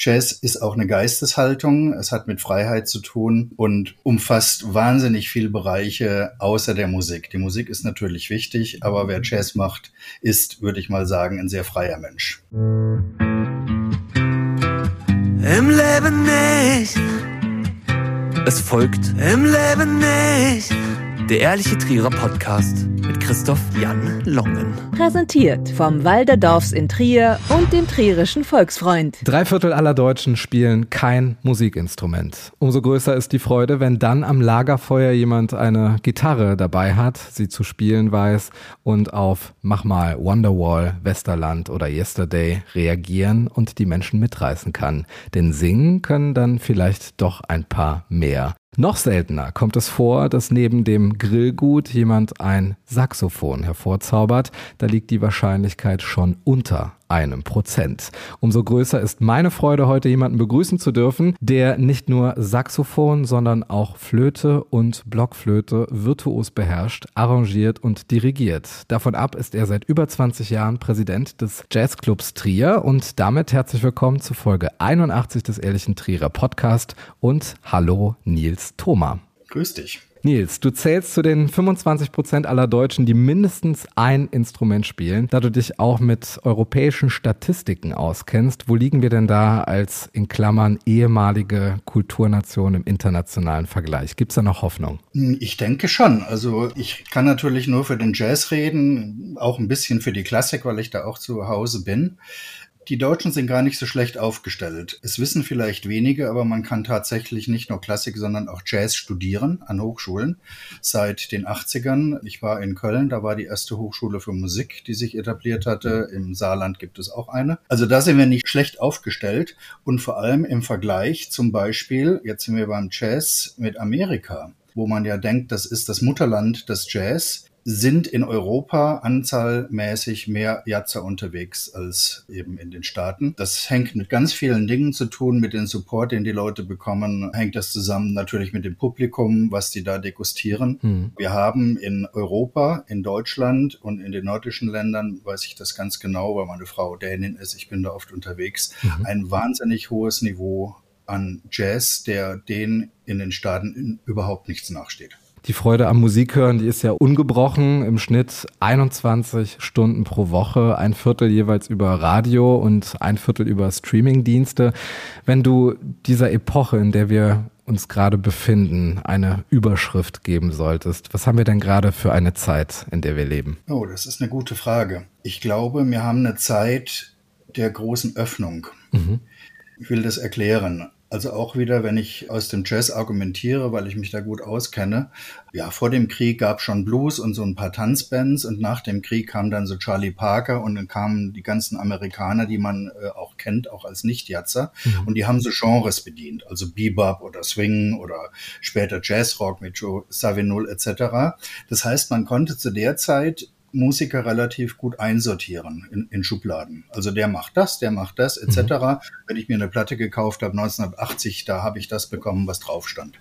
Jazz ist auch eine Geisteshaltung. Es hat mit Freiheit zu tun und umfasst wahnsinnig viele Bereiche außer der Musik. Die Musik ist natürlich wichtig, aber wer Jazz macht, ist, würde ich mal sagen, ein sehr freier Mensch. Im Leben nicht. Es folgt Im Leben nicht. Der Ehrliche Trierer Podcast mit Christoph Jan Longen. Präsentiert vom Walderdorfs in Trier und dem Trierischen Volksfreund. Drei Viertel aller Deutschen spielen kein Musikinstrument. Umso größer ist die Freude, wenn dann am Lagerfeuer jemand eine Gitarre dabei hat, sie zu spielen weiß und auf Mach mal Wonderwall, Westerland oder Yesterday reagieren und die Menschen mitreißen kann. Denn singen können dann vielleicht doch ein paar mehr. Noch seltener kommt es vor, dass neben dem Grillgut jemand ein Saxophon hervorzaubert. Da liegt die Wahrscheinlichkeit schon unter einem Prozent. Umso größer ist meine Freude, heute jemanden begrüßen zu dürfen, der nicht nur Saxophon, sondern auch Flöte und Blockflöte virtuos beherrscht, arrangiert und dirigiert. Davon ab ist er seit über 20 Jahren Präsident des Jazzclubs Trier und damit herzlich willkommen zu Folge 81 des Ehrlichen Trierer Podcast und hallo Nils Thoma. Grüß dich. Nils, du zählst zu den 25 Prozent aller Deutschen, die mindestens ein Instrument spielen. Da du dich auch mit europäischen Statistiken auskennst, wo liegen wir denn da als in Klammern ehemalige Kulturnation im internationalen Vergleich? Gibt es da noch Hoffnung? Ich denke schon. Also ich kann natürlich nur für den Jazz reden, auch ein bisschen für die Klassik, weil ich da auch zu Hause bin. Die Deutschen sind gar nicht so schlecht aufgestellt. Es wissen vielleicht wenige, aber man kann tatsächlich nicht nur Klassik, sondern auch Jazz studieren an Hochschulen seit den 80ern. Ich war in Köln, da war die erste Hochschule für Musik, die sich etabliert hatte. Im Saarland gibt es auch eine. Also da sind wir nicht schlecht aufgestellt und vor allem im Vergleich zum Beispiel, jetzt sind wir beim Jazz mit Amerika wo man ja denkt, das ist das Mutterland des Jazz, sind in Europa anzahlmäßig mehr Jatzer unterwegs als eben in den Staaten. Das hängt mit ganz vielen Dingen zu tun, mit dem Support, den die Leute bekommen, hängt das zusammen natürlich mit dem Publikum, was die da degustieren. Hm. Wir haben in Europa, in Deutschland und in den nordischen Ländern, weiß ich das ganz genau, weil meine Frau Dänin ist, ich bin da oft unterwegs, Mhm. ein wahnsinnig hohes Niveau an Jazz, der den in den Staaten in, überhaupt nichts nachsteht. Die Freude am Musikhören, die ist ja ungebrochen. Im Schnitt 21 Stunden pro Woche, ein Viertel jeweils über Radio und ein Viertel über Streamingdienste. Wenn du dieser Epoche, in der wir uns gerade befinden, eine Überschrift geben solltest, was haben wir denn gerade für eine Zeit, in der wir leben? Oh, das ist eine gute Frage. Ich glaube, wir haben eine Zeit der großen Öffnung. Mhm. Ich will das erklären. Also auch wieder, wenn ich aus dem Jazz argumentiere, weil ich mich da gut auskenne. Ja, vor dem Krieg gab schon Blues und so ein paar Tanzbands und nach dem Krieg kam dann so Charlie Parker und dann kamen die ganzen Amerikaner, die man äh, auch kennt, auch als Nicht-Jazzer und die haben so Genres bedient, also Bebop oder Swing oder später Jazzrock mit Joe Zawinul etc. Das heißt, man konnte zu der Zeit Musiker relativ gut einsortieren in, in Schubladen. Also der macht das, der macht das, etc. Wenn ich mir eine Platte gekauft habe 1980, da habe ich das bekommen, was drauf stand.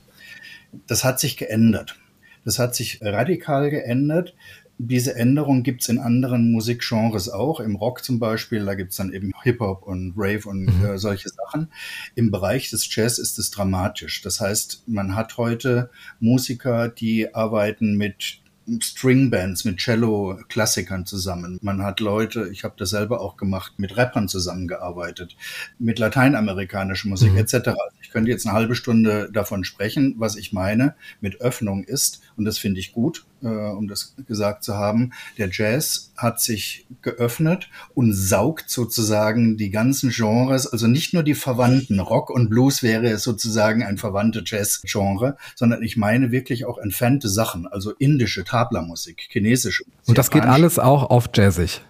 Das hat sich geändert. Das hat sich radikal geändert. Diese Änderung gibt's in anderen Musikgenres auch. Im Rock zum Beispiel, da gibt's dann eben Hip-Hop und Rave und äh, solche Sachen. Im Bereich des Jazz ist es dramatisch. Das heißt, man hat heute Musiker, die arbeiten mit Stringbands mit Cello-Klassikern zusammen. Man hat Leute, ich habe das selber auch gemacht, mit Rappern zusammengearbeitet, mit lateinamerikanischer Musik Mhm. etc. Also Ich könnte jetzt eine halbe Stunde davon sprechen, was ich meine mit Öffnung ist. Und das finde ich gut, äh, um das gesagt zu haben. Der Jazz hat sich geöffnet und saugt sozusagen die ganzen Genres, also nicht nur die verwandten. Rock und Blues wäre sozusagen ein verwandter Jazz-Genre, sondern ich meine wirklich auch entfernte Sachen, also indische Tabla-Musik, chinesische Musik. Und das geht alles auch auf Jazzig.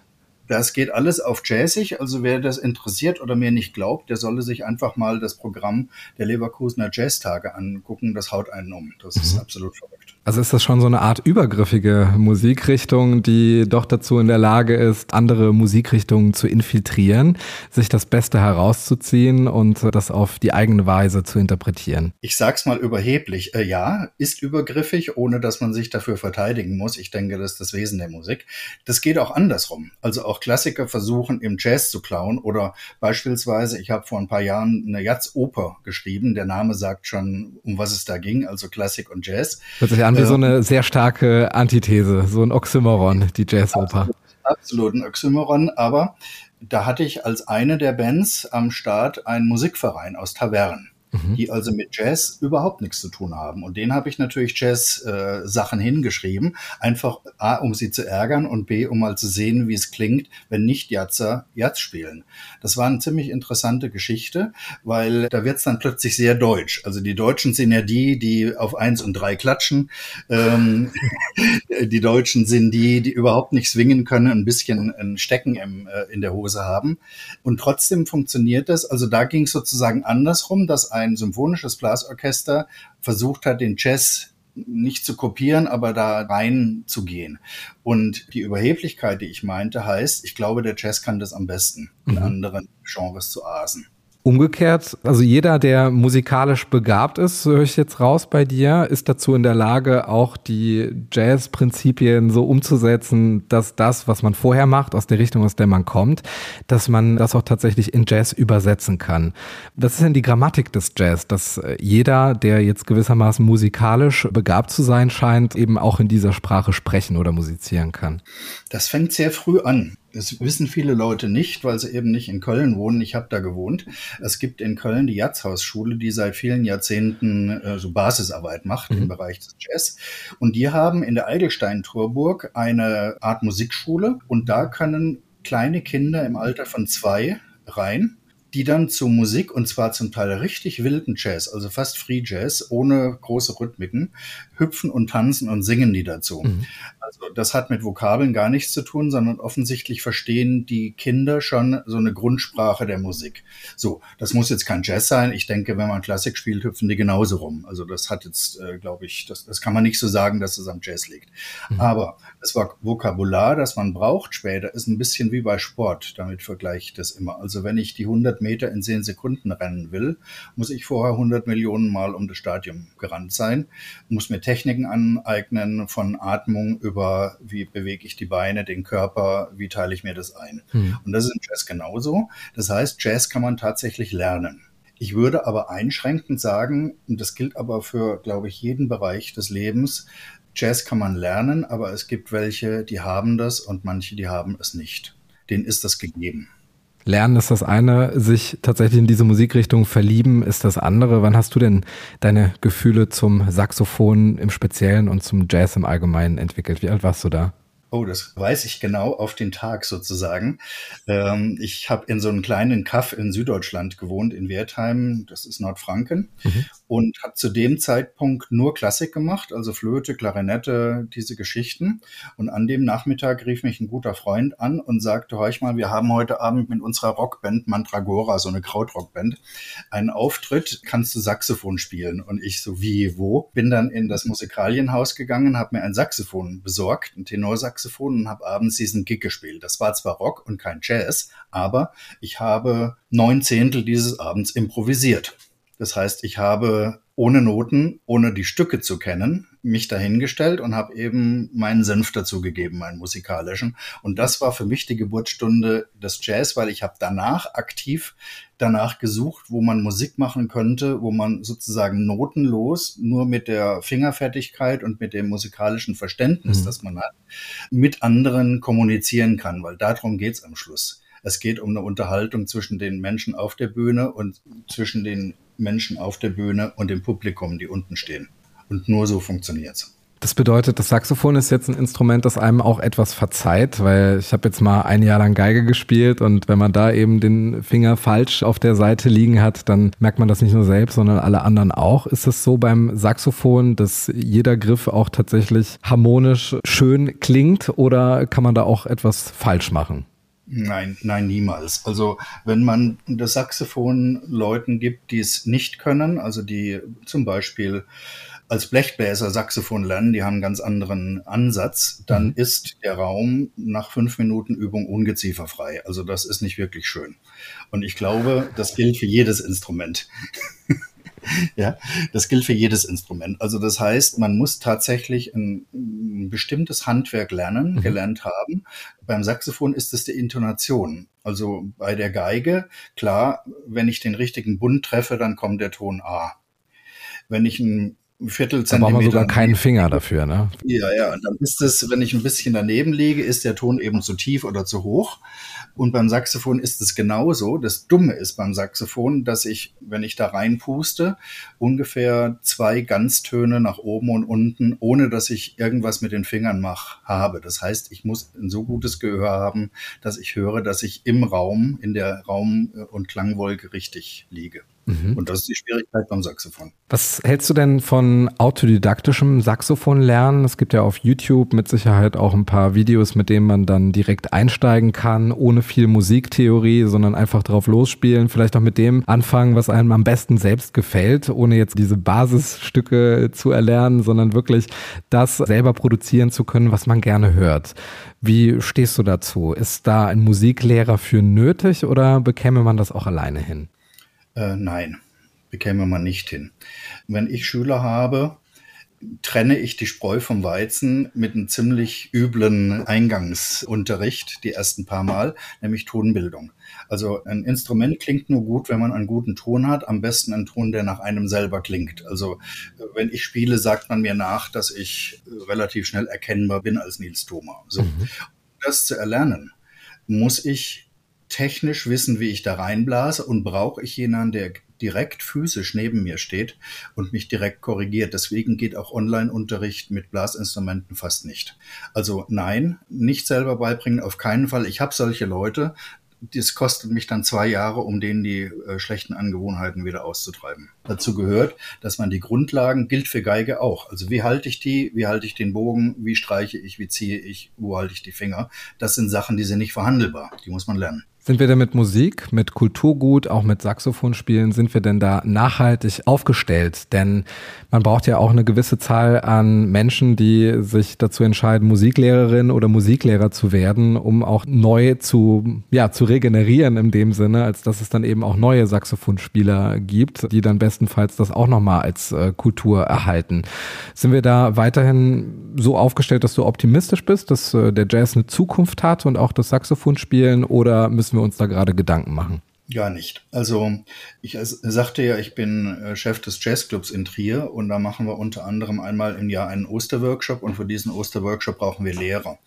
das geht alles auf Jazzig. Also wer das interessiert oder mir nicht glaubt, der solle sich einfach mal das Programm der Leverkusener Jazztage angucken. Das haut einen um. Das ist absolut verrückt. Also ist das schon so eine Art übergriffige Musikrichtung, die doch dazu in der Lage ist, andere Musikrichtungen zu infiltrieren, sich das Beste herauszuziehen und das auf die eigene Weise zu interpretieren? Ich sag's mal überheblich. Äh, ja, ist übergriffig, ohne dass man sich dafür verteidigen muss. Ich denke, das ist das Wesen der Musik. Das geht auch andersrum. Also auch Klassiker versuchen im Jazz zu klauen oder beispielsweise, ich habe vor ein paar Jahren eine Jazz-Oper geschrieben. Der Name sagt schon, um was es da ging, also Klassik und Jazz. Hört sich an wie so eine sehr starke Antithese, so ein Oxymoron, die Jazzoper. Absolut, absolut ein Oxymoron, aber da hatte ich als eine der Bands am Start einen Musikverein aus Tavern mhm. die also mit Jazz überhaupt nichts zu tun haben. Und denen habe ich natürlich Jazz-Sachen äh, hingeschrieben, einfach A, um sie zu ärgern und B, um mal zu sehen, wie es klingt, wenn nicht Jazzer Jazz spielen. Das war eine ziemlich interessante Geschichte, weil da wird es dann plötzlich sehr deutsch. Also die Deutschen sind ja die, die auf eins und drei klatschen. Ähm, die Deutschen sind die, die überhaupt nicht swingen können, ein bisschen ein Stecken im, äh, in der Hose haben. Und trotzdem funktioniert das. Also da ging es sozusagen andersrum, dass ein symphonisches Blasorchester versucht hat, den Jazz nicht zu kopieren, aber da reinzugehen. Und die Überheblichkeit, die ich meinte, heißt, ich glaube, der Jazz kann das am besten, in mhm. anderen Genres zu asen. Umgekehrt, also jeder, der musikalisch begabt ist, höre ich jetzt raus bei dir, ist dazu in der Lage, auch die Jazz-Prinzipien so umzusetzen, dass das, was man vorher macht, aus der Richtung, aus der man kommt, dass man das auch tatsächlich in Jazz übersetzen kann. Das ist denn die Grammatik des Jazz, dass jeder, der jetzt gewissermaßen musikalisch begabt zu sein scheint, eben auch in dieser Sprache sprechen oder musizieren kann. Das fängt sehr früh an. Das wissen viele Leute nicht, weil sie eben nicht in Köln wohnen. Ich habe da gewohnt. Es gibt in Köln die Jazzhausschule, die seit vielen Jahrzehnten äh, so Basisarbeit macht mhm. im Bereich des Jazz. Und die haben in der Eidelstein-Turburg eine Art Musikschule und da können kleine Kinder im Alter von zwei rein die dann zu Musik und zwar zum Teil richtig wilden Jazz, also fast Free Jazz, ohne große Rhythmiken, hüpfen und tanzen und singen die dazu. Mhm. Also das hat mit Vokabeln gar nichts zu tun, sondern offensichtlich verstehen die Kinder schon so eine Grundsprache der Musik. So, das muss jetzt kein Jazz sein. Ich denke, wenn man Klassik spielt, hüpfen die genauso rum. Also das hat jetzt, äh, glaube ich, das, das kann man nicht so sagen, dass es am Jazz liegt. Mhm. Aber das Vokabular, das man braucht später, ist ein bisschen wie bei Sport. Damit vergleiche ich das immer. Also wenn ich die 100 Meter in 10 Sekunden rennen will, muss ich vorher 100 Millionen Mal um das Stadion gerannt sein, muss mir Techniken aneignen von Atmung über, wie bewege ich die Beine, den Körper, wie teile ich mir das ein. Mhm. Und das ist im Jazz genauso. Das heißt, Jazz kann man tatsächlich lernen. Ich würde aber einschränkend sagen, und das gilt aber für, glaube ich, jeden Bereich des Lebens, Jazz kann man lernen, aber es gibt welche, die haben das und manche, die haben es nicht. Denen ist das gegeben. Lernen ist das eine, sich tatsächlich in diese Musikrichtung verlieben ist das andere. Wann hast du denn deine Gefühle zum Saxophon im Speziellen und zum Jazz im Allgemeinen entwickelt? Wie alt warst du da? Oh, das weiß ich genau auf den Tag sozusagen. Ähm, ich habe in so einem kleinen Kaff in Süddeutschland gewohnt, in Wertheim, das ist Nordfranken, mhm. und habe zu dem Zeitpunkt nur Klassik gemacht, also Flöte, Klarinette, diese Geschichten. Und an dem Nachmittag rief mich ein guter Freund an und sagte, hör ich mal, wir haben heute Abend mit unserer Rockband Mantragora, so eine Krautrockband, einen Auftritt, kannst du Saxophon spielen? Und ich so, wie, wo? Bin dann in das Musikalienhaus gegangen, habe mir ein Saxophon besorgt, ein Tenorsaxophon, Saxophon und habe abends diesen Gig gespielt. Das war zwar Rock und kein Jazz, aber ich habe neun Zehntel dieses Abends improvisiert. Das heißt, ich habe ohne Noten, ohne die Stücke zu kennen, mich dahingestellt und habe eben meinen Senf dazu gegeben, meinen musikalischen. Und das war für mich die Geburtsstunde des Jazz, weil ich habe danach aktiv danach gesucht, wo man Musik machen könnte, wo man sozusagen notenlos nur mit der Fingerfertigkeit und mit dem musikalischen Verständnis, mhm. das man hat, mit anderen kommunizieren kann, weil darum geht's am Schluss. Es geht um eine Unterhaltung zwischen den Menschen auf der Bühne und zwischen den Menschen auf der Bühne und dem Publikum, die unten stehen. Und nur so funktioniert's. Das bedeutet, das Saxophon ist jetzt ein Instrument, das einem auch etwas verzeiht, weil ich habe jetzt mal ein Jahr lang Geige gespielt und wenn man da eben den Finger falsch auf der Seite liegen hat, dann merkt man das nicht nur selbst, sondern alle anderen auch. Ist es so beim Saxophon, dass jeder Griff auch tatsächlich harmonisch schön klingt oder kann man da auch etwas falsch machen? Nein, nein, niemals. Also wenn man das Saxophon Leuten gibt, die es nicht können, also die zum Beispiel als Blechbläser Saxophon lernen, die haben einen ganz anderen Ansatz, dann mhm. ist der Raum nach fünf Minuten Übung ungezieferfrei. Also das ist nicht wirklich schön. Und ich glaube, das gilt für jedes Instrument. ja, das gilt für jedes Instrument. Also das heißt, man muss tatsächlich ein, ein bestimmtes Handwerk lernen, mhm. gelernt haben. Beim Saxophon ist es die Intonation. Also bei der Geige, klar, wenn ich den richtigen Bund treffe, dann kommt der Ton A. Wenn ich ein Viertelzentimeter. Da braucht man sogar keinen Finger dafür, ne? Ja, ja. Und dann ist es, wenn ich ein bisschen daneben liege, ist der Ton eben zu tief oder zu hoch. Und beim Saxophon ist es genauso. Das Dumme ist beim Saxophon, dass ich, wenn ich da reinpuste, ungefähr zwei Ganztöne nach oben und unten, ohne dass ich irgendwas mit den Fingern mache, habe. Das heißt, ich muss ein so gutes Gehör haben, dass ich höre, dass ich im Raum, in der Raum- und Klangwolke richtig liege. Mhm. Und das ist die Schwierigkeit beim Saxophon. Was hältst du denn von autodidaktischem Saxophonlernen? Es gibt ja auf YouTube mit Sicherheit auch ein paar Videos, mit denen man dann direkt einsteigen kann, ohne viel Musiktheorie, sondern einfach drauf losspielen. Vielleicht auch mit dem anfangen, was einem am besten selbst gefällt, ohne jetzt diese Basisstücke zu erlernen, sondern wirklich das selber produzieren zu können, was man gerne hört. Wie stehst du dazu? Ist da ein Musiklehrer für nötig oder bekäme man das auch alleine hin? Äh, nein, bekäme man nicht hin. Wenn ich Schüler habe, trenne ich die Spreu vom Weizen mit einem ziemlich üblen Eingangsunterricht die ersten paar Mal, nämlich Tonbildung. Also ein Instrument klingt nur gut, wenn man einen guten Ton hat, am besten einen Ton, der nach einem selber klingt. Also wenn ich spiele, sagt man mir nach, dass ich relativ schnell erkennbar bin als Nils Thoma. So. Mhm. Um das zu erlernen, muss ich technisch wissen, wie ich da reinblase und brauche ich jemanden, der direkt physisch neben mir steht und mich direkt korrigiert. Deswegen geht auch Online-Unterricht mit Blasinstrumenten fast nicht. Also nein, nicht selber beibringen, auf keinen Fall. Ich habe solche Leute, das kostet mich dann zwei Jahre, um denen die äh, schlechten Angewohnheiten wieder auszutreiben. Dazu gehört, dass man die Grundlagen gilt für Geige auch. Also wie halte ich die, wie halte ich den Bogen, wie streiche ich, wie ziehe ich, wo halte ich die Finger. Das sind Sachen, die sind nicht verhandelbar. Die muss man lernen. Sind wir denn mit Musik, mit Kulturgut, auch mit Saxophonspielen, sind wir denn da nachhaltig aufgestellt? Denn man braucht ja auch eine gewisse Zahl an Menschen, die sich dazu entscheiden, Musiklehrerin oder Musiklehrer zu werden, um auch neu zu, ja, zu regenerieren in dem Sinne, als dass es dann eben auch neue Saxophonspieler gibt, die dann bestenfalls das auch nochmal als äh, Kultur erhalten. Sind wir da weiterhin so aufgestellt, dass du optimistisch bist, dass äh, der Jazz eine Zukunft hat und auch das Saxophonspielen oder müssen wir uns da gerade Gedanken machen? Gar nicht. Also ich sagte ja, ich bin äh, Chef des Jazzclubs in Trier und da machen wir unter anderem einmal im Jahr einen Osterworkshop und für diesen Osterworkshop brauchen wir Lehrer.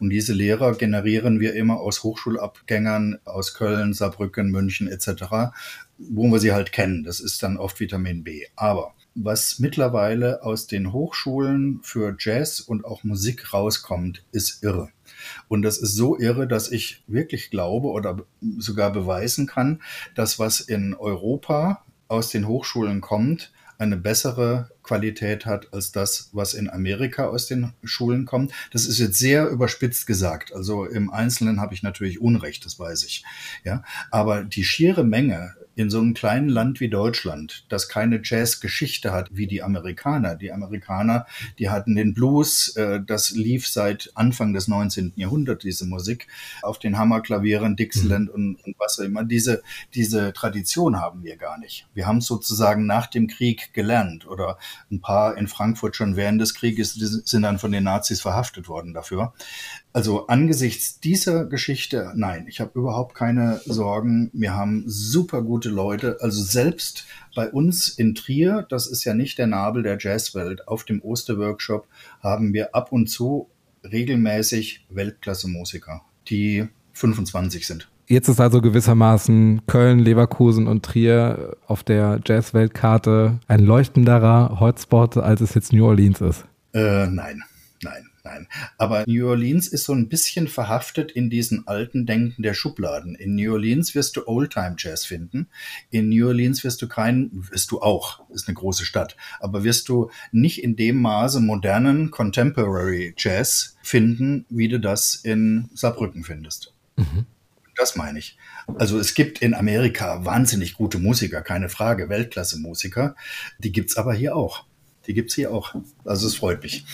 Und diese Lehrer generieren wir immer aus Hochschulabgängern aus Köln, Saarbrücken, München etc., wo wir sie halt kennen. Das ist dann oft Vitamin B. Aber was mittlerweile aus den Hochschulen für Jazz und auch Musik rauskommt, ist irre. Und das ist so irre, dass ich wirklich glaube oder sogar beweisen kann, dass was in Europa aus den Hochschulen kommt, eine bessere Qualität hat als das, was in Amerika aus den Schulen kommt. Das ist jetzt sehr überspitzt gesagt. Also im Einzelnen habe ich natürlich Unrecht, das weiß ich. Ja, aber die schiere Menge in so einem kleinen Land wie Deutschland, das keine Jazzgeschichte hat wie die Amerikaner. Die Amerikaner, die hatten den Blues, äh, das lief seit Anfang des 19. Jahrhunderts, diese Musik, auf den Hammerklavieren, Dixieland mhm. und, und was auch immer. Diese, diese Tradition haben wir gar nicht. Wir haben sozusagen nach dem Krieg gelernt oder ein paar in Frankfurt schon während des Krieges sind dann von den Nazis verhaftet worden dafür. Also angesichts dieser Geschichte, nein, ich habe überhaupt keine Sorgen. Wir haben super gute Leute. Also selbst bei uns in Trier, das ist ja nicht der Nabel der Jazzwelt, auf dem Osterworkshop haben wir ab und zu regelmäßig Weltklasse-Musiker, die 25 sind. Jetzt ist also gewissermaßen Köln, Leverkusen und Trier auf der Jazz-Weltkarte ein leuchtenderer Hotspot, als es jetzt New Orleans ist. Äh, nein, nein. Nein. Aber New Orleans ist so ein bisschen verhaftet in diesen alten Denken der Schubladen. In New Orleans wirst du Oldtime Jazz finden. In New Orleans wirst du keinen, wirst du auch, ist eine große Stadt, aber wirst du nicht in dem Maße modernen Contemporary Jazz finden, wie du das in Saarbrücken findest. Mhm. Das meine ich. Also es gibt in Amerika wahnsinnig gute Musiker, keine Frage, Weltklasse-Musiker. Die gibt's aber hier auch. die gibt's hier auch. Also es freut mich.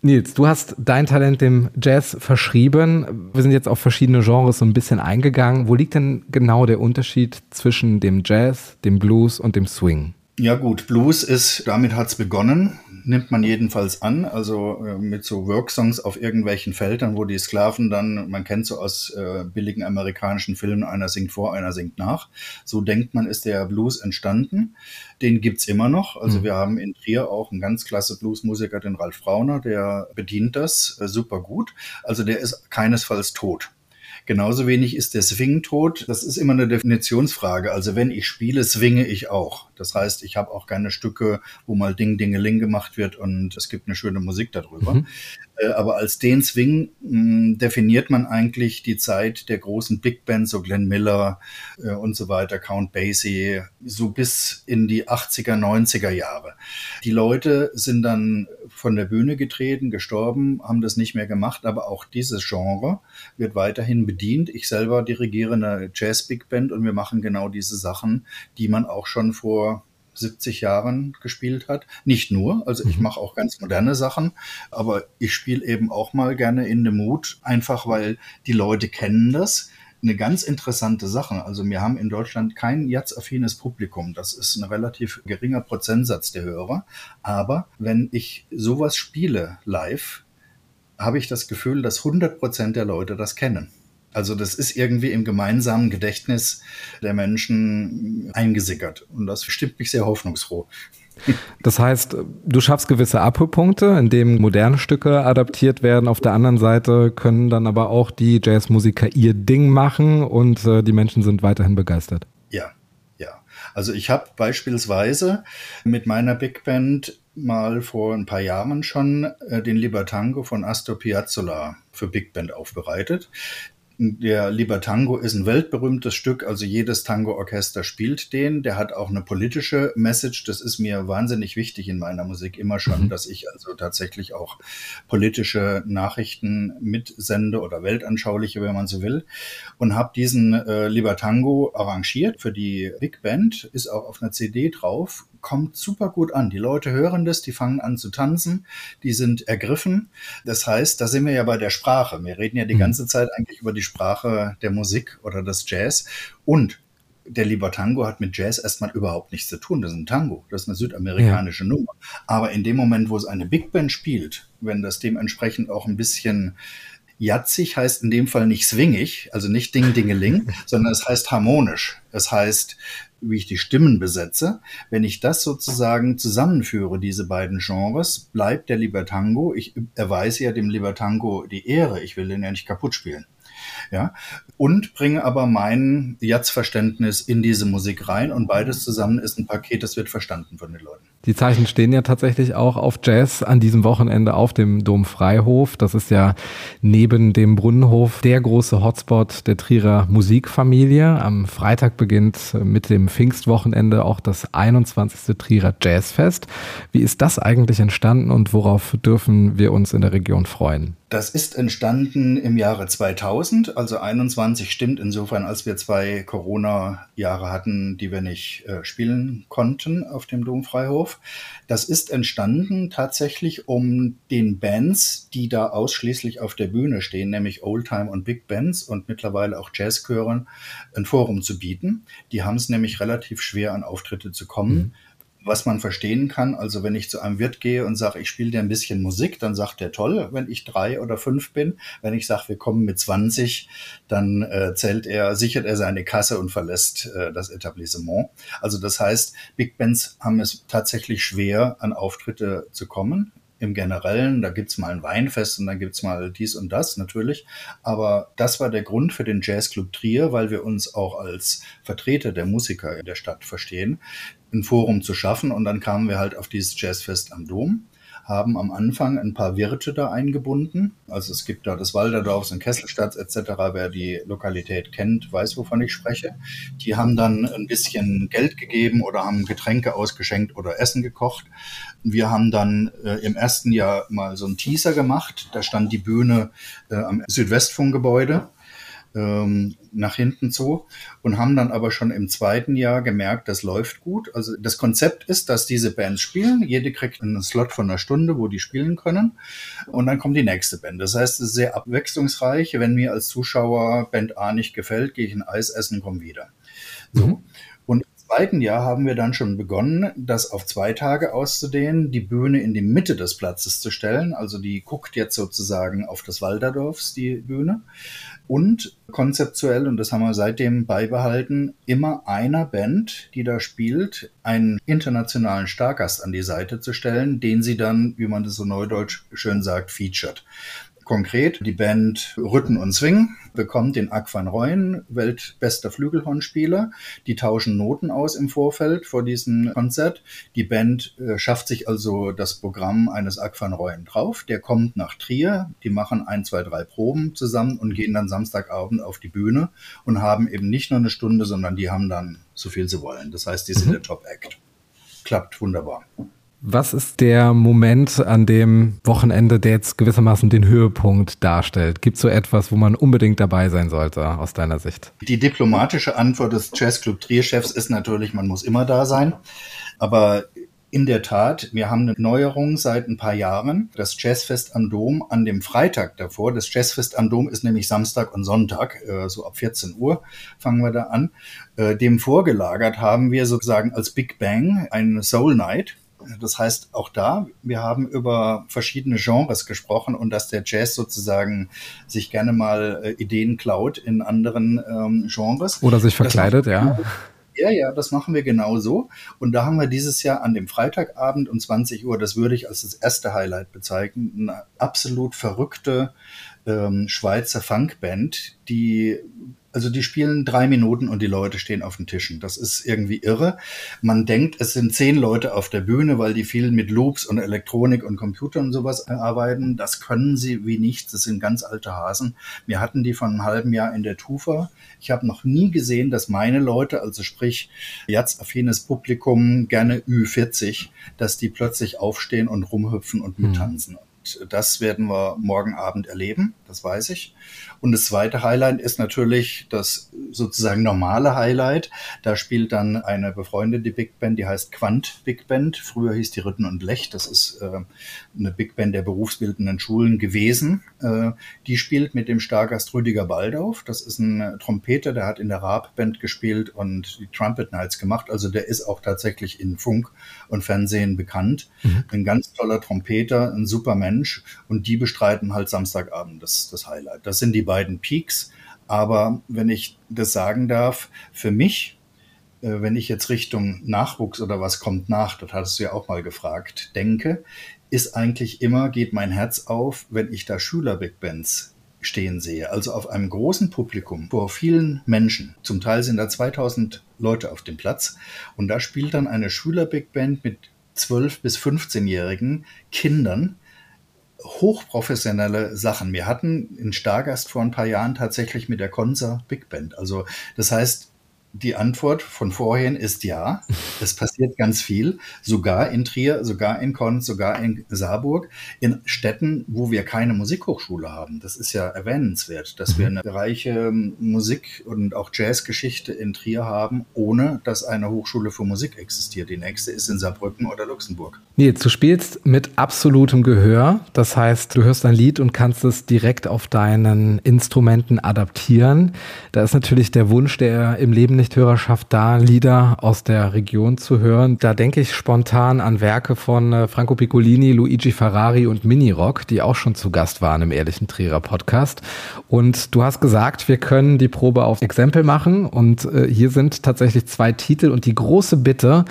Nils, du hast dein Talent dem Jazz verschrieben. Wir sind jetzt auf verschiedene Genres so ein bisschen eingegangen. Wo liegt denn genau der Unterschied zwischen dem Jazz, dem Blues und dem Swing? Ja gut, Blues ist, damit hat's begonnen nimmt man jedenfalls an, also äh, mit so Worksongs auf irgendwelchen Feldern, wo die Sklaven dann, man kennt so aus äh, billigen amerikanischen Filmen, einer singt vor, einer singt nach. So denkt man, ist der Blues entstanden. Den gibt's immer noch. Also mhm. wir haben in Trier auch einen ganz klasse Bluesmusiker, den Ralf Brauner, der bedient das äh, super gut. Also der ist keinesfalls tot. Genauso wenig ist der Swing tot. Das ist immer eine Definitionsfrage. Also wenn ich spiele, swinge ich auch. Das heißt, ich habe auch keine Stücke, wo mal Ding, Dingeling gemacht wird und es gibt eine schöne Musik darüber. Mhm. Äh, aber als den Swing hm, definiert man eigentlich die Zeit der großen Big Bands, so Glenn Miller äh, und so weiter, Count Basie, so bis in die 80er, 90er Jahre. Die Leute sind dann von der Bühne getreten, gestorben, haben das nicht mehr gemacht, aber auch dieses Genre wird weiterhin bedient. Ich selber dirigiere eine Jazz Big Band und wir machen genau diese Sachen, die man auch schon vor 70 Jahren gespielt hat. Nicht nur, also ich mhm. mache auch ganz moderne Sachen, aber ich spiele eben auch mal gerne in the Mood, einfach weil die Leute kennen das. Eine ganz interessante Sache. Also wir haben in Deutschland kein jazz-affines Publikum. Das ist ein relativ geringer Prozentsatz der Hörer. Aber wenn ich sowas spiele live, habe ich das Gefühl, dass 100 Prozent der Leute das kennen. Also das ist irgendwie im gemeinsamen Gedächtnis der Menschen eingesickert. Und das stimmt mich sehr hoffnungsfroh. Das heißt, du schaffst gewisse Abhörpunkte, in denen moderne Stücke adaptiert werden. Auf der anderen Seite können dann aber auch die Jazzmusiker ihr Ding machen und äh, die Menschen sind weiterhin begeistert. Ja, ja. Also ich habe beispielsweise mit meiner Big Band mal vor ein paar Jahren schon äh, den Libertango von Astor Piazzolla für Big Band aufbereitet. Der Libertango ist ein weltberühmtes Stück, also jedes Tango-Orchester spielt den. Der hat auch eine politische Message. Das ist mir wahnsinnig wichtig in meiner Musik immer schon, mhm. dass ich also tatsächlich auch politische Nachrichten mitsende oder weltanschauliche, wenn man so will. Und habe diesen äh, Libertango arrangiert für die Big Band, ist auch auf einer CD drauf kommt super gut an. Die Leute hören das, die fangen an zu tanzen, die sind ergriffen. Das heißt, da sind wir ja bei der Sprache. Wir reden ja die mhm. ganze Zeit eigentlich über die Sprache der Musik oder des Jazz. Und der Libertango hat mit Jazz erstmal überhaupt nichts zu tun. Das ist ein Tango, das ist eine südamerikanische ja. Nummer. Aber in dem Moment, wo es eine Big Band spielt, wenn das dementsprechend auch ein bisschen Jatzig heißt in dem Fall nicht swingig, also nicht Ding Dingeling, sondern es heißt harmonisch. Es heißt, wie ich die Stimmen besetze. Wenn ich das sozusagen zusammenführe, diese beiden Genres, bleibt der Libertango. Ich erweise ja dem Libertango die Ehre. Ich will den ja nicht kaputt spielen ja, und bringe aber mein Jazz-Verständnis in diese Musik rein und beides zusammen ist ein Paket, das wird verstanden von den Leuten. Die Zeichen stehen ja tatsächlich auch auf Jazz an diesem Wochenende auf dem Dom Freihof. Das ist ja neben dem Brunnenhof der große Hotspot der Trierer Musikfamilie. Am Freitag beginnt mit dem Pfingstwochenende auch das 21. Trierer Jazzfest. Wie ist das eigentlich entstanden und worauf dürfen wir uns in der Region freuen? Das ist entstanden im Jahre 2000, also 21 stimmt insofern, als wir zwei Corona-Jahre hatten, die wir nicht äh, spielen konnten auf dem Domfreihof. Das ist entstanden tatsächlich, um den Bands, die da ausschließlich auf der Bühne stehen, nämlich Oldtime und Big Bands und mittlerweile auch Jazzchören, ein Forum zu bieten. Die haben es nämlich relativ schwer, an Auftritte zu kommen. Mhm was man verstehen kann. Also wenn ich zu einem Wirt gehe und sage, ich spiele dir ein bisschen Musik, dann sagt er toll, wenn ich drei oder fünf bin. Wenn ich sage, wir kommen mit 20, dann äh, zählt er, sichert er seine Kasse und verlässt äh, das Etablissement. Also das heißt, Big Bands haben es tatsächlich schwer, an Auftritte zu kommen im Generellen. Da gibt's mal ein Weinfest und dann gibt's mal dies und das natürlich. Aber das war der Grund für den Jazzclub Trier, weil wir uns auch als Vertreter der Musiker in der Stadt verstehen, ein Forum zu schaffen. Und dann kamen wir halt auf dieses Jazzfest am Dom haben am Anfang ein paar Wirte da eingebunden. Also es gibt da das Walderdorf, in Kesselstadt etc. Wer die Lokalität kennt, weiß, wovon ich spreche. Die haben dann ein bisschen Geld gegeben oder haben Getränke ausgeschenkt oder Essen gekocht. Wir haben dann äh, im ersten Jahr mal so einen Teaser gemacht. Da stand die Bühne äh, am Südwestfunkgebäude ähm, nach hinten zu und haben dann aber schon im zweiten Jahr gemerkt, das läuft gut. Also das Konzept ist, dass diese Bands spielen, jede kriegt einen Slot von einer Stunde, wo die spielen können und dann kommt die nächste Band. Das heißt, es ist sehr abwechslungsreich. Wenn mir als Zuschauer Band A nicht gefällt, gehe ich ein Eis essen, komme wieder. So. Mhm zweiten Jahr haben wir dann schon begonnen, das auf zwei Tage auszudehnen, die Bühne in die Mitte des Platzes zu stellen. Also die guckt jetzt sozusagen auf das Walderdorfs, die Bühne. Und konzeptuell, und das haben wir seitdem beibehalten, immer einer Band, die da spielt, einen internationalen Stargast an die Seite zu stellen, den sie dann, wie man das so neudeutsch schön sagt, featured. Konkret, die Band Rütten und Swing bekommt den Ak van Rooyen, weltbester Flügelhornspieler. Die tauschen Noten aus im Vorfeld vor diesem Konzert. Die Band äh, schafft sich also das Programm eines Ak van Rooyen drauf. Der kommt nach Trier. Die machen ein, zwei, drei Proben zusammen und gehen dann Samstagabend auf die Bühne und haben eben nicht nur eine Stunde, sondern die haben dann so viel sie wollen. Das heißt, die sind mhm. der Top-Act. Klappt wunderbar. Was ist der Moment an dem Wochenende, der jetzt gewissermaßen den Höhepunkt darstellt? Gibt es so etwas, wo man unbedingt dabei sein sollte, aus deiner Sicht? Die diplomatische Antwort des Jazzclub Trier-Chefs ist natürlich, man muss immer da sein. Aber in der Tat, wir haben eine Neuerung seit ein paar Jahren. Das Jazzfest am Dom an dem Freitag davor. Das Jazzfest am Dom ist nämlich Samstag und Sonntag, äh, so ab 14 Uhr fangen wir da an. Äh, dem vorgelagert haben wir sozusagen als Big Bang eine Soul Night das heißt, auch da, wir haben über verschiedene Genres gesprochen und dass der Jazz sozusagen sich gerne mal äh, Ideen klaut in anderen ähm, Genres. Oder sich verkleidet, ja. Ja, ja, das machen wir genau so. Und da haben wir dieses Jahr an dem Freitagabend um 20 Uhr, das würde ich als das erste Highlight bezeichnen, eine absolut verrückte ähm, Schweizer Funkband, die also die spielen drei Minuten und die Leute stehen auf den Tischen. Das ist irgendwie irre. Man denkt, es sind zehn Leute auf der Bühne, weil die viel mit Loops und Elektronik und Computer und sowas arbeiten. Das können sie wie nichts. Das sind ganz alte Hasen. Wir hatten die von einem halben Jahr in der Tufa. Ich habe noch nie gesehen, dass meine Leute, also sprich jetzt-affines Publikum, gerne Ü40, dass die plötzlich aufstehen und rumhüpfen und mittanzen. Mhm. Das werden wir morgen Abend erleben, das weiß ich. Und das zweite Highlight ist natürlich das sozusagen normale Highlight. Da spielt dann eine befreundete Big Band, die heißt Quant Big Band. Früher hieß die Ritten und Lech. Das ist äh, eine Big Band der berufsbildenden Schulen gewesen. Äh, die spielt mit dem Stargast Rüdiger Baldauf. Das ist ein Trompeter, der hat in der Raab Band gespielt und die Trumpet Nights gemacht. Also der ist auch tatsächlich in Funk und Fernsehen bekannt. Mhm. Ein ganz toller Trompeter, ein super Mensch. Und die bestreiten halt Samstagabend das, das Highlight. Das sind die beiden Peaks. Aber wenn ich das sagen darf, für mich, äh, wenn ich jetzt Richtung Nachwuchs oder was kommt nach, das hattest du ja auch mal gefragt, denke, ist eigentlich immer, geht mein Herz auf, wenn ich da Schüler-Big Bands stehen sehe. Also auf einem großen Publikum vor vielen Menschen. Zum Teil sind da 2000 Leute auf dem Platz. Und da spielt dann eine Schüler-Big Band mit 12 bis 15-jährigen Kindern, hochprofessionelle Sachen. Wir hatten in Stargast vor ein paar Jahren tatsächlich mit der Konza Big Band. Also das heißt, die Antwort von vorhin ist ja. Es passiert ganz viel, sogar in Trier, sogar in Konz, sogar in Saarburg, in Städten, wo wir keine Musikhochschule haben. Das ist ja erwähnenswert, dass wir eine reiche Musik- und auch Jazzgeschichte in Trier haben, ohne dass eine Hochschule für Musik existiert. Die nächste ist in Saarbrücken oder Luxemburg. Nils, du spielst mit absolutem Gehör. Das heißt, du hörst ein Lied und kannst es direkt auf deinen Instrumenten adaptieren. Da ist natürlich der Wunsch, der im Leben Nichthörerschaft da, Lieder aus der Region zu hören. Da denke ich spontan an Werke von äh, Franco Piccolini, Luigi Ferrari und Minirock, die auch schon zu Gast waren im Ehrlichen Trierer Podcast. Und du hast gesagt, wir können die Probe auf Exempel machen. Und äh, hier sind tatsächlich zwei Titel und die große Bitte,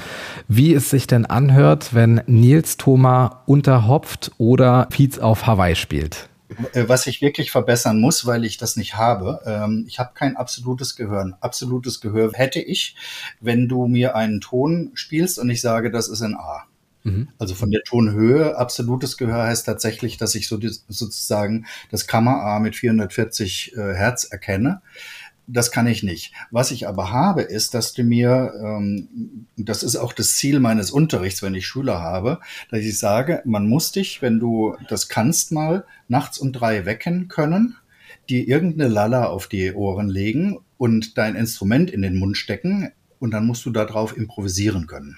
wie es sich denn anhört, wenn Nils Thoma unterhopft oder Fietz auf Hawaii spielt. Äh, was ich wirklich verbessern muss, weil ich das nicht habe. Ähm, ich habe kein absolutes Gehör. Ein absolutes Gehör hätte ich, wenn du mir einen Ton spielst und ich sage, das ist ein A. Mhm. Also von der Tonhöhe, absolutes Gehör heißt tatsächlich, dass ich so die, sozusagen das Kammer-A mit 440 äh, Hertz erkenne das kann ich nicht. Was ich aber habe, ist, dass du mir, ähm, das ist auch das Ziel meines Unterrichts, wenn ich Schüler habe, dass ich sage, man muss dich, wenn du das kannst, mal nachts um drei wecken können dir irgendeine Lalla auf die Ohren legen und dein Instrument in den Mund stecken und dann musst du darauf improvisieren können.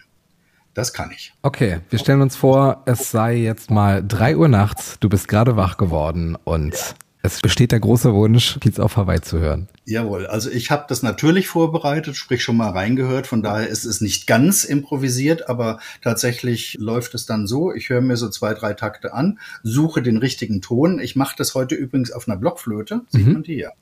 Das kann ich. Okay, wir stellen uns vor, es sei jetzt mal drei Uhr nachts, du bist gerade wach geworden und es besteht der große Wunsch, Kiez auf Hawaii zu hören. Jawohl, also ich habe das natürlich vorbereitet, sprich schon mal reingehört, von daher ist es nicht ganz improvisiert, aber tatsächlich läuft es dann so, ich höre mir so zwei, drei Takte an, suche den richtigen Ton. Ich mache das heute übrigens auf einer Blockflöte, sieht Mhm. man die hier.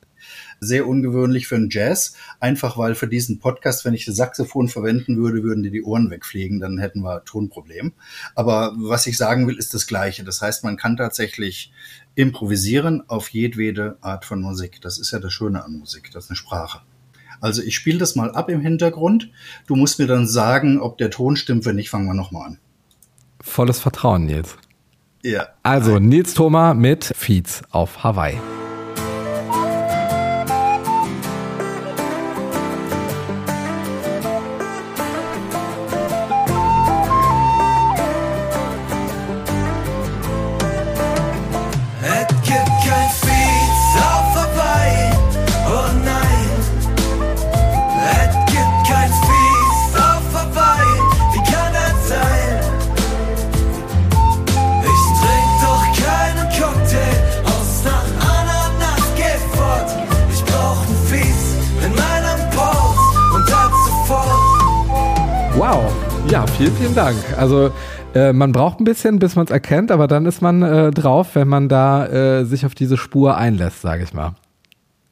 Sehr ungewöhnlich für einen Jazz, einfach weil für diesen Podcast, wenn ich das Saxophon verwenden würde, würden dir die Ohren wegfliegen, dann hätten wir Tonproblem. Aber was ich sagen will, ist das Gleiche. Das heißt, man kann tatsächlich improvisieren auf jedwede Art von Musik. Das ist ja das Schöne an Musik, das ist eine Sprache. Also ich spiele das mal ab im Hintergrund. Du musst mir dann sagen, ob der Ton stimmt. Wenn nicht, fangen wir nochmal an. Volles Vertrauen, Nils. Ja. Also Nils Thoma mit Feeds auf Hawaii. Dank. Also äh, man braucht ein bisschen, bis man es erkennt, aber dann ist man äh, drauf, wenn man da äh, sich auf diese Spur einlässt, sage ich mal.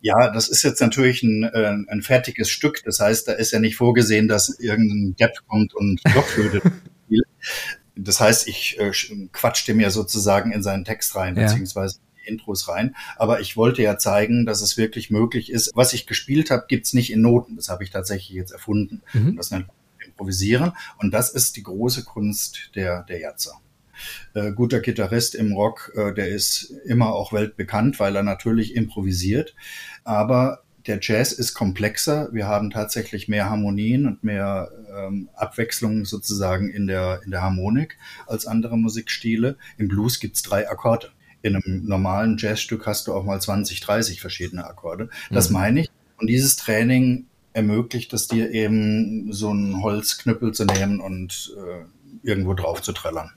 Ja, das ist jetzt natürlich ein, äh, ein fertiges Stück. Das heißt, da ist ja nicht vorgesehen, dass irgendein Depp kommt und Blockflöte spielt. Das heißt, ich äh, quatsch dem ja sozusagen in seinen Text rein, Ja. beziehungsweise die Intros rein. Aber ich wollte ja zeigen, dass es wirklich möglich ist. Was ich gespielt habe, gibt's nicht in Noten. Das habe ich tatsächlich jetzt erfunden. Mhm. Das nennt man Improvisieren. Und das ist die große Kunst der, der Jatzer. Äh, guter Gitarrist im Rock, äh, der ist immer auch weltbekannt, weil er natürlich improvisiert. Aber der Jazz ist komplexer. Wir haben tatsächlich mehr Harmonien und mehr ähm, Abwechslung sozusagen in der, in der Harmonik als andere Musikstile. Im Blues gibt's drei Akkorde. In einem normalen Jazzstück hast du auch mal 20, 30 verschiedene Akkorde. Das Mhm. meine ich. Und dieses Training ermöglicht es dir eben, so einen Holzknüppel zu nehmen und äh, irgendwo drauf zu trällern.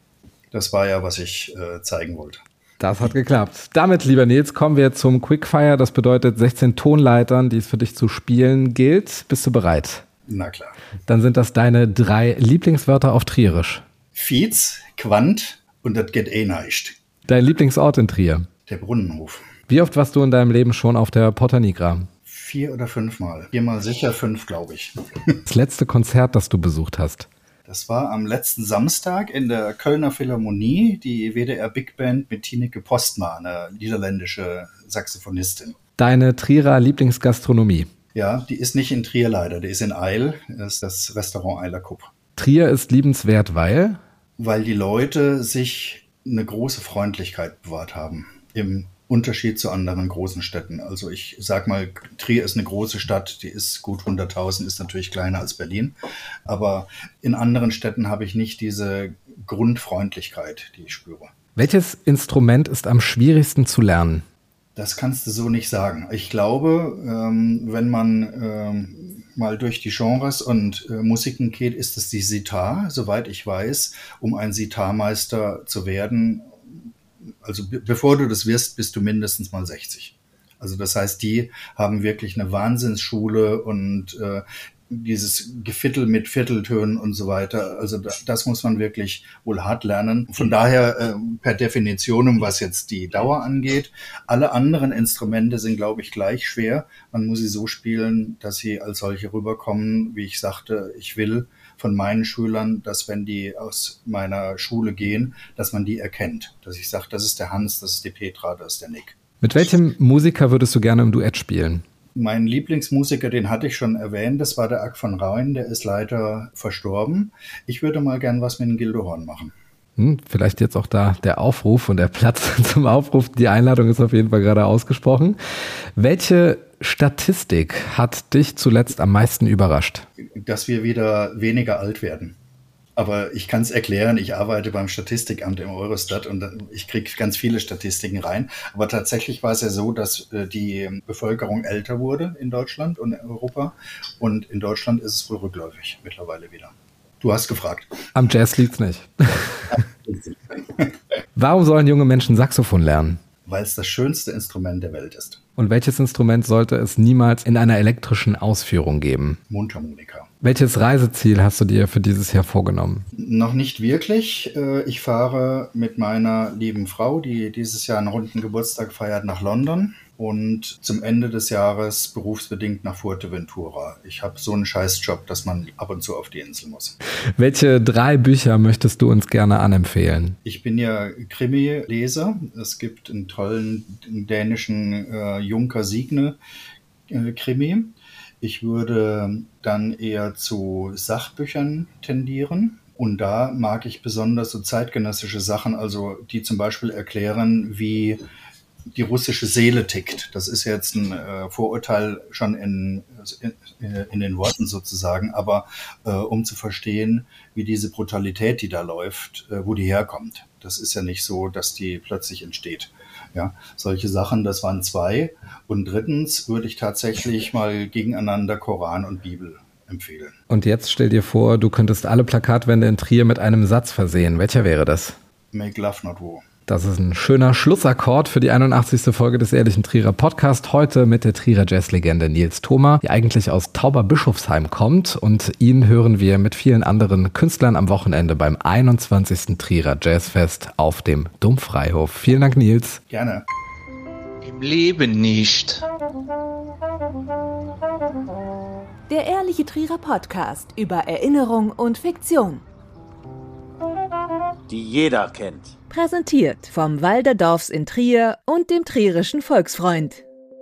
Das war ja, was ich äh, zeigen wollte. Das hat geklappt. Damit, lieber Nils, kommen wir zum Quickfire. Das bedeutet 16 Tonleitern, die es für dich zu spielen gilt. Bist du bereit? Na klar. Dann sind das deine drei Lieblingswörter auf Trierisch. Fietz, Quant und das geht eh nicht. Dein Lieblingsort in Trier. Der Brunnenhof. Wie oft warst du in deinem Leben schon auf der Porta Nigra? Vier oder fünfmal. Viermal sicher, fünf, glaube ich. Das letzte Konzert, das du besucht hast. Das war am letzten Samstag in der Kölner Philharmonie, die WDR Big Band mit Tineke Postma, eine niederländische Saxophonistin. Deine Trierer Lieblingsgastronomie. Ja, die ist nicht in Trier leider, die ist in Eil, das ist das Restaurant Eiler Kupp. Trier ist liebenswert, weil Weil die Leute sich eine große Freundlichkeit bewahrt haben. Im Unterschied zu anderen großen Städten. Also ich sag mal, Trier ist eine große Stadt, die ist gut 100.000, ist natürlich kleiner als Berlin. Aber in anderen Städten habe ich nicht diese Grundfreundlichkeit, die ich spüre. welches Instrument ist am schwierigsten zu lernen? Das kannst du so nicht sagen. Ich glaube, ähm, wenn man ähm, mal durch die Genres und äh, Musiken geht, ist es die Sitar, soweit ich weiß, um ein Sitarmeister zu werden. Also be bevor du das wirst, bist du mindestens mal 60. Also das heißt, die haben wirklich eine Wahnsinnsschule und äh, dieses Gefittel mit Vierteltönen und so weiter. Also da, das muss man wirklich wohl hart lernen. Von daher äh, per Definition, was jetzt die Dauer angeht, alle anderen Instrumente sind, glaube ich, gleich schwer. Man muss sie so spielen, dass sie als solche rüberkommen, wie ich sagte, ich will von meinen Schülern, dass wenn die aus meiner Schule gehen, dass man die erkennt. Dass ich sage, das ist der Hans, das ist die Petra, das ist der Nick. Mit welchem Musiker würdest du gerne im Duett spielen? Mein Lieblingsmusiker, den hatte ich schon erwähnt, das war der Ack von Rauen, der ist leider verstorben. Ich würde mal gern was mit dem Gildehorn machen. Hm, vielleicht jetzt auch da der Aufruf und der Platz zum Aufruf. Die Einladung ist auf jeden Fall gerade ausgesprochen. Welche Statistik hat dich zuletzt am meisten überrascht? Dass wir wieder weniger alt werden. Aber ich kann es erklären, ich arbeite beim Statistikamt im Eurostat und ich kriege ganz viele Statistiken rein. Aber tatsächlich war es ja so, dass äh, die Bevölkerung älter wurde in Deutschland und in Europa. Und in Deutschland ist es wohl rückläufig mittlerweile wieder. Du hast gefragt. Am Jazz liegt's nicht. Warum sollen junge Menschen Saxophon lernen? Weil es das schönste Instrument der Welt ist. Und welches Instrument sollte es niemals in einer elektrischen Ausführung geben? Mundharmonika. Welches Reiseziel hast du dir für dieses Jahr vorgenommen? Noch nicht wirklich. Äh, ich fahre mit meiner lieben Frau, die dieses Jahr einen runden Geburtstag feiert, nach London und zum Ende des Jahres berufsbedingt nach Fuerteventura. Ich habe so einen Scheißjob, dass man ab und zu auf die Insel muss. Welche drei Bücher möchtest du uns gerne anempfehlen? Ich bin ja Krimi-Leser. Es gibt einen tollen dänischen äh, Junker Signe äh, Krimi. Ich würde dann eher zu Sachbüchern tendieren. Und da mag ich besonders so zeitgenössische Sachen, also die zum Beispiel erklären, wie die russische Seele tickt. Das ist jetzt ein äh, Vorurteil schon in, in, in, den Worten sozusagen, aber äh, um zu verstehen, wie diese Brutalität, die da läuft, äh, wo die herkommt. Das ist ja nicht so, dass die plötzlich entsteht. Ja, solche Sachen, das waren zwei. Und drittens würde ich tatsächlich mal gegeneinander Koran und Bibel empfehlen. Und jetzt stell dir vor, du könntest alle Plakatwände in Trier mit einem Satz versehen. Welcher wäre das? Make love not war. Das ist ein schöner Schlussakkord für die 81. Folge des Ehrlichen Trierer Podcast. Heute mit der Trierer Jazzlegende Nils Thoma, die eigentlich aus Tauberbischofsheim kommt. Und ihn hören wir mit vielen anderen Künstlern am Wochenende beim 21. Trierer Jazzfest auf dem Dumpfreihof. Vielen Dank, Nils. Gerne. Im Leben nicht. Der Ehrliche Trierer Podcast über Erinnerung und Fiktion. Die jeder kennt. Präsentiert vom Walderdorfs in Trier und dem Trierischen Volksfreund.